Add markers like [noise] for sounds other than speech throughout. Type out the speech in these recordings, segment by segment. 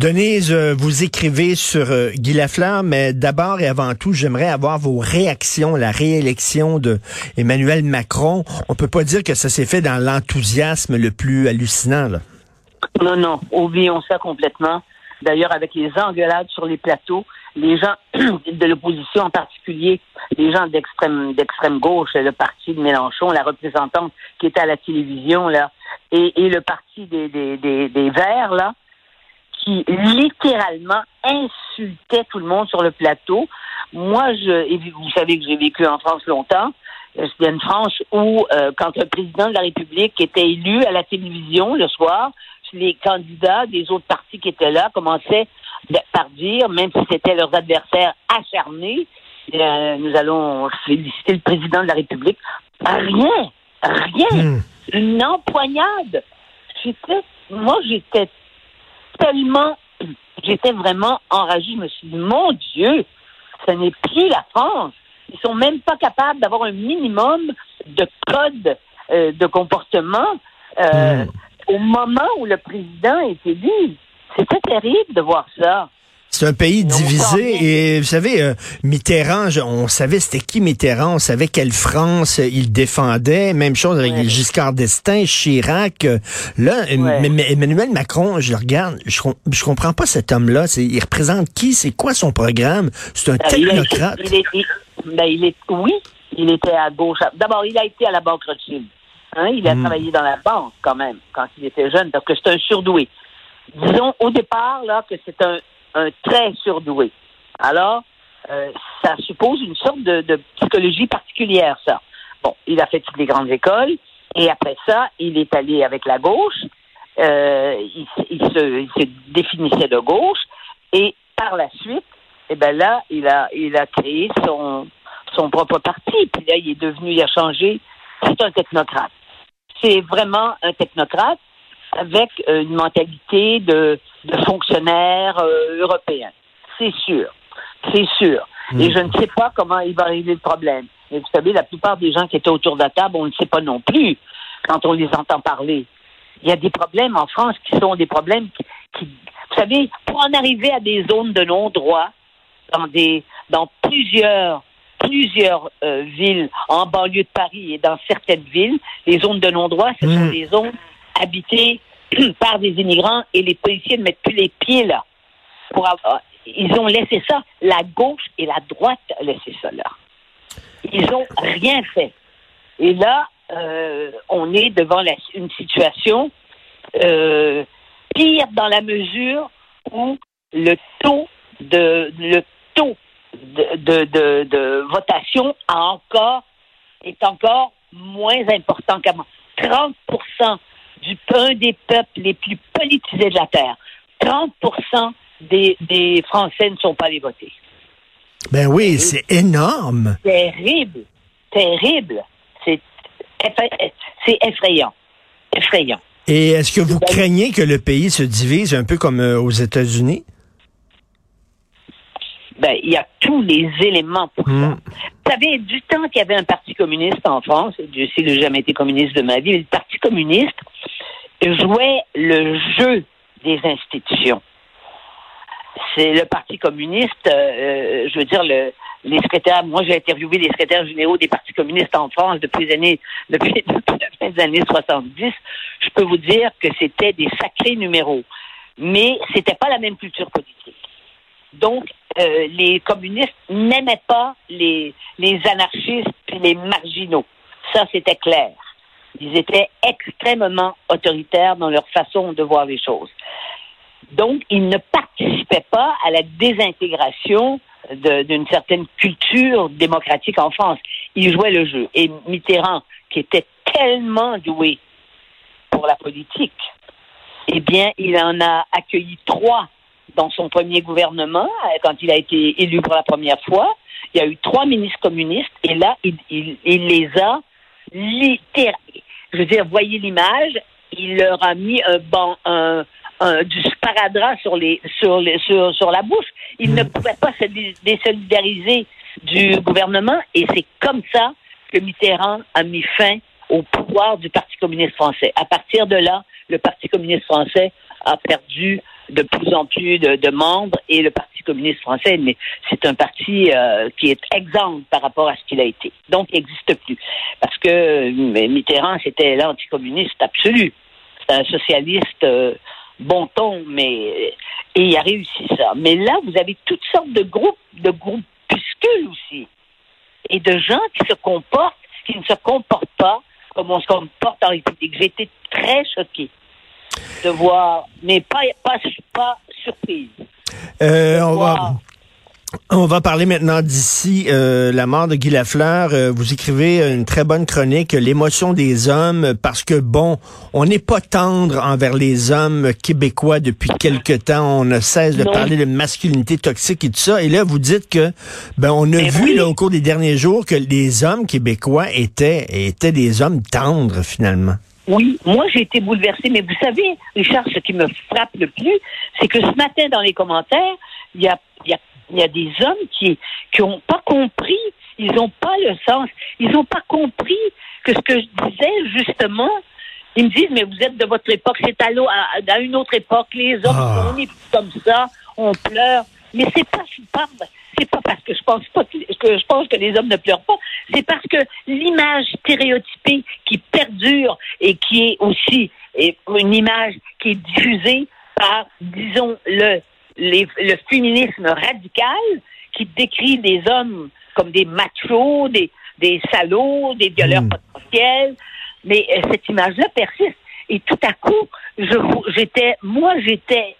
Denise, euh, vous écrivez sur euh, Guy Lafleur, mais d'abord et avant tout, j'aimerais avoir vos réactions à la réélection de Emmanuel Macron. On peut pas dire que ça s'est fait dans l'enthousiasme le plus hallucinant. Là. Non, non, oublions ça complètement. D'ailleurs, avec les engueulades sur les plateaux, les gens [clears throat] de l'opposition en particulier, les gens d'extrême d'extrême gauche, le parti de Mélenchon, la représentante qui était à la télévision là, et, et le parti des, des, des, des Verts là, qui littéralement insultait tout le monde sur le plateau. Moi, je, vous savez que j'ai vécu en France longtemps. C'était une France où, euh, quand le président de la République était élu à la télévision le soir, les candidats des autres partis qui étaient là commençaient par dire, même si c'était leurs adversaires acharnés, euh, nous allons féliciter le président de la République. Rien, rien, hmm. une empoignade. J'étais, moi, j'étais tellement, j'étais vraiment enragée. Je me suis dit, mon Dieu, ce n'est plus la France. Ils sont même pas capables d'avoir un minimum de code euh, de comportement euh, hmm. au moment où le président est élu. C'était terrible de voir ça. C'est un pays divisé et vous savez, euh, Mitterrand, on savait c'était qui Mitterrand, on savait quelle France il défendait. Même chose avec Giscard d'Estaing, Chirac. Euh, là, Emmanuel Macron, je le regarde, je, je comprends pas cet homme-là. Il représente qui? C'est quoi son programme? C'est un ben, technocrate. Il, est, ben, il est, oui, il était à gauche. D'abord, il a été à la Banque Rothschild. Hein, il a hmm. travaillé dans la banque quand même quand il était jeune, que c'est un surdoué. Disons au départ là que c'est un un très surdoué. Alors, euh, ça suppose une sorte de, psychologie particulière, ça. Bon, il a fait toutes les grandes écoles, et après ça, il est allé avec la gauche, euh, il, se, il, se, définissait de gauche, et par la suite, eh ben là, il a, il a créé son, son propre parti, puis là, il est devenu, il a changé, c'est un technocrate. C'est vraiment un technocrate avec une mentalité de de fonctionnaires euh, européens. C'est sûr. C'est sûr. Et hmm. je ne sais pas comment il va régler le problème. Mais vous savez, la plupart des gens qui étaient autour de la table, on ne sait pas non plus quand on les entend parler. Il y a des problèmes en France qui sont des problèmes qui, vous savez, pour en arriver à des zones de non-droit dans des, dans plusieurs, plusieurs euh, villes en banlieue de Paris et dans certaines villes, les zones de non-droit, ce sont hmm. des zones habitées [clears throat] par des immigrants et les policiers ne mettent plus les pieds là. Ils ont laissé ça. La gauche et la droite ont laissé ça là. Ils n'ont rien fait. Et là, euh, on est devant une situation euh, pire dans la mesure où le taux de le taux de, de, de, votation a encore est encore moins important qu'avant. 30 du un des peuples les plus politisés de la Terre. 30 des, des Français ne sont pas allés voter. Ben oui, c'est énorme. Terrible, terrible. C'est effrayant, effrayant. Et est-ce que vous craignez que le pays se divise un peu comme euh, aux États-Unis? Ben, il y a tous les éléments pour ça. Savez, du temps qu'il y avait un parti communiste en France, je sais que j'ai jamais été communiste de ma vie, mais le parti communiste jouait le jeu des institutions. C'est le Parti communiste, euh, je veux dire, le, les secrétaires, moi j'ai interviewé les secrétaires généraux des partis communistes en France depuis les la fin des années 70. [laughs] Je peux vous dire que c'était des sacrés numéros. Mais c'était pas la même culture politique. Donc, euh, les communistes n'aimaient pas les, les anarchistes et les marginaux. Ça, c'était clair. Ils étaient extrêmement autoritaires dans leur façon de voir les choses. Donc, ils ne participaient pas à la désintégration d'une certaine culture démocratique en France. Ils jouaient le jeu. Et Mitterrand, qui était tellement doué pour la politique, eh bien, il en a accueilli trois dans son premier gouvernement, quand il a été élu pour la première fois. Il y a eu trois ministres communistes et là, il, il les a littéralement je veux dire, voyez l'image, il leur a mis un banc, un, un, du sparadrap sur les, sur les, sur, sur la bouche. Ils ne pouvaient pas se dé- désolidariser du gouvernement et c'est comme ça que Mitterrand a mis fin au pouvoir du Parti communiste français. À partir de là, le Parti communiste français a perdu de plus en plus de, membres et le Parti communiste français, mais c'est un parti euh, qui est exempt par rapport à ce qu'il a été. Donc, il n'existe plus. Parce que euh, Mitterrand, c'était l'anticommuniste absolu. C'est un socialiste euh, bon ton, mais et il a réussi ça. Mais là, vous avez toutes sortes de groupes, de groupuscules aussi, et de gens qui se comportent, qui ne se comportent pas comme on se comporte en République. J'ai été très choquée de voir, mais pas pas pas surprise. Euh, on, va, Wow. on va parler maintenant d'ici euh, la mort de Guy Lafleur. Euh, vous écrivez une très bonne chronique, l'émotion des hommes, parce que bon, on n'est pas tendre envers les hommes québécois depuis quelque temps. On ne cesse de Non. parler de masculinité toxique et tout ça. Et là, vous dites que ben on a Mais vu oui. là, au cours des derniers jours que les hommes québécois étaient étaient des hommes tendres finalement. Oui, moi j'ai été bouleversée, mais vous savez, Richard, ce qui me frappe le plus, c'est que ce matin dans les commentaires, il y a, il y a, il y a des hommes qui qui ont pas compris, ils n'ont pas le sens, ils n'ont pas compris que ce que je disais justement. Ils me disent, mais vous êtes de votre époque, c'est à, à, à une autre époque, les hommes, Ah. on est comme ça, on pleure. Mais c'est pas, pas, c'est pas parce que je pense pas que, que je pense que les hommes ne pleurent pas, c'est parce que l'image stéréotypée qui perdure et qui est aussi une image qui est diffusée par, disons, le, les- le féminisme radical qui décrit des hommes comme des machos, des, des salauds, des violeurs Mm. potentiels. Mais euh, cette image-là persiste. Et tout à coup, j'étais, moi, j'étais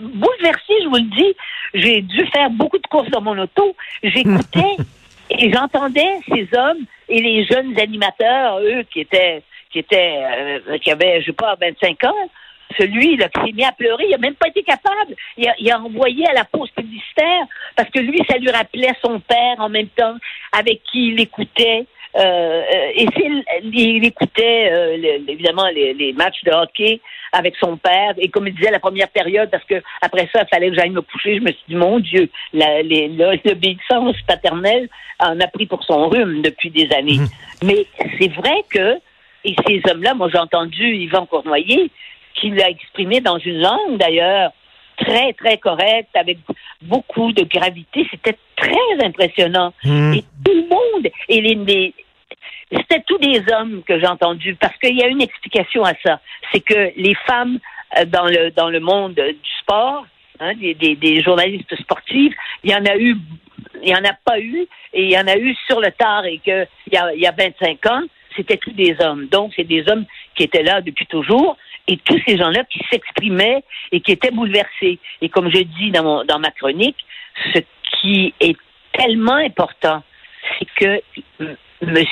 bouleversée, je vous le dis. J'ai dû faire beaucoup de courses dans mon auto. J'écoutais [laughs] et j'entendais ces hommes et les jeunes animateurs, eux, qui étaient, qui étaient, euh, qui avaient, je sais pas, 25 ans. Celui là, qui s'est mis à pleurer, il a même pas été capable. Il a, il a envoyé à la pause publicitaire parce que lui, ça lui rappelait son père en même temps avec qui il écoutait. Euh, et s'il il écoutait euh, le- évidemment les, les matchs de hockey avec son père et comme il disait la première période parce que après ça il fallait que j'aille me coucher je me suis dit mon Dieu l'obéissance paternelle en a pris pour son rhume depuis des années. Mais c'est vrai que et ces hommes-là moi j'ai entendu Yvan Cournoyer qui l'a exprimé dans une langue d'ailleurs très très correcte avec beaucoup de gravité c'était très impressionnant Hmm. et tout le monde, et les, les- c'était tous des hommes que j'ai entendus, parce qu'il y a une explication à ça. C'est que les femmes euh, dans le dans le monde du sport, hein, des, des, des journalistes sportifs, il y en a eu, il y en a pas eu, et il y en a eu sur le tard, et que il y a, il y a 25 ans, c'était tous des hommes. Donc, c'est des hommes qui étaient là depuis toujours, et tous ces gens-là qui s'exprimaient et qui étaient bouleversés. Et comme je dis dans, mon, dans ma chronique, ce qui est tellement important, c'est que M.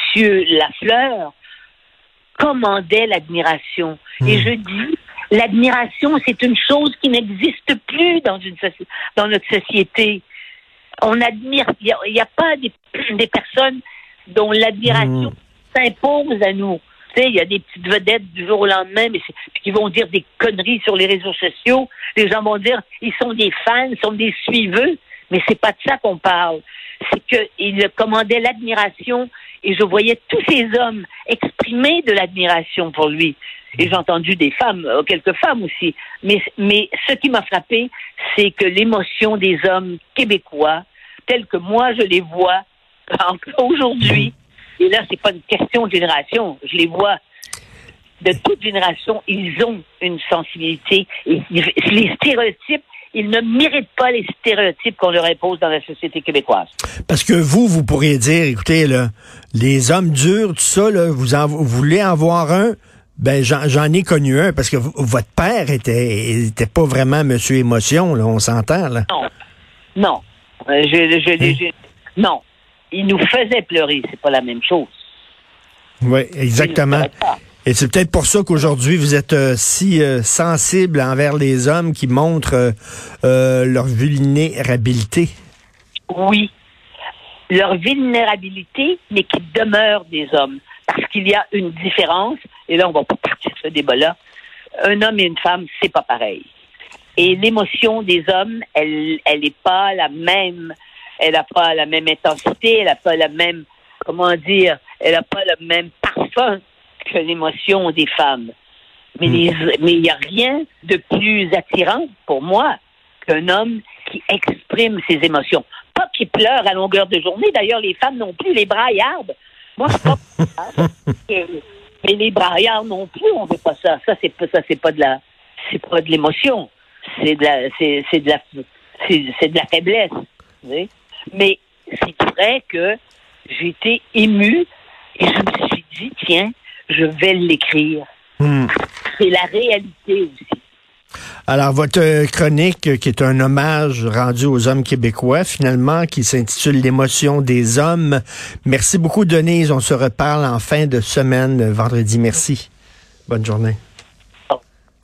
Lafleur commandait l'admiration. Et je dis, l'admiration, c'est une chose qui n'existe plus dans, une soci- dans notre société. On admire, il n'y a, pas des, des personnes dont l'admiration s'impose à nous. Il y a des petites vedettes du jour au lendemain, mais qui vont dire des conneries sur les réseaux sociaux. Les gens vont dire, ils sont des fans, ils sont des suiveux, mais c'est pas de ça qu'on parle. C'est qu'il commandait l'admiration et je voyais tous ces hommes exprimer de l'admiration pour lui. Et j'ai entendu des femmes, euh, quelques femmes aussi. Mais, mais ce qui m'a frappé, c'est que l'émotion des hommes québécois, tels que moi je les vois [laughs] aujourd'hui, et là c'est pas une question de génération, je les vois de toute génération, ils ont une sensibilité. Et les stéréotypes, ils ne méritent pas les stéréotypes qu'on leur impose dans la société québécoise. Parce que vous, vous pourriez dire, écoutez, là, les hommes durs, tout ça, là, vous, en, vous voulez en voir un? Ben, j'en j'en ai connu un, parce que votre père était, était pas vraiment monsieur émotion, là, on s'entend, là. Non. Non. Euh, je, je, Hein? je- non. Il nous faisait pleurer, c'est pas la même chose. Oui, exactement. Et c'est peut-être pour ça qu'aujourd'hui, vous êtes euh, si euh, sensible envers les hommes qui montrent euh, leur vulnérabilité. Oui. Leur vulnérabilité, mais qui demeurent des hommes. Parce qu'il y a une différence, et là, on va pas partir de ce débat-là. Un homme et une femme, c'est pas pareil. Et l'émotion des hommes, elle, elle n'est pas la même. Elle n'a pas la même intensité, elle n'a pas la même, comment dire, elle n'a pas le même parfum que l'émotion des femmes. Mais mais il n'y a rien de plus attirant pour moi qu'un homme qui exprime ses émotions. Pas qui pleure à longueur de journée. D'ailleurs, les femmes non plus, les braillardes. Moi, je pas. [laughs] mais les braillards non plus, on veut pas ça. Ça, c'est pas, ça, c'est pas de la, c'est pas de l'émotion. C'est de la, c'est, c'est de la, c'est, de la faiblesse. Mais c'est vrai que j'étais ému et je me suis dit, tiens, je vais l'écrire. Hmm. C'est la réalité aussi. Alors, votre chronique, qui est un hommage rendu aux hommes québécois, finalement, qui s'intitule L'émotion des hommes. Merci beaucoup, Denise. On se reparle en fin de semaine, vendredi. Merci. Bonne journée.